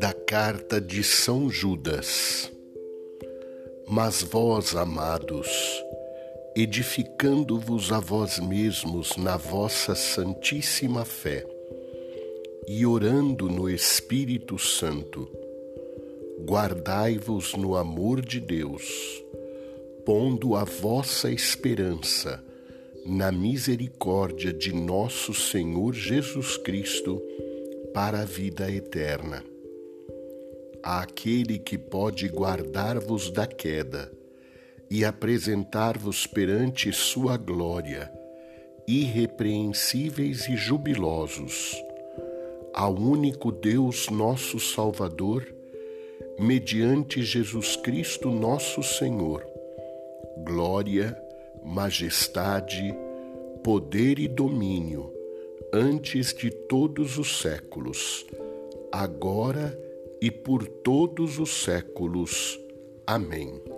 Da carta de São Judas. Mas vós, amados, edificando-vos a vós mesmos na vossa santíssima fé e orando no Espírito Santo, guardai-vos no amor de Deus, pondo a vossa esperança na misericórdia de nosso Senhor Jesus Cristo para a vida eterna. Aquele que pode guardar-vos da queda e apresentar-vos perante Sua glória, irrepreensíveis e jubilosos, ao único Deus nosso Salvador, mediante Jesus Cristo nosso Senhor. Glória, majestade, poder e domínio, antes de todos os séculos, agora e por todos os séculos. Amém.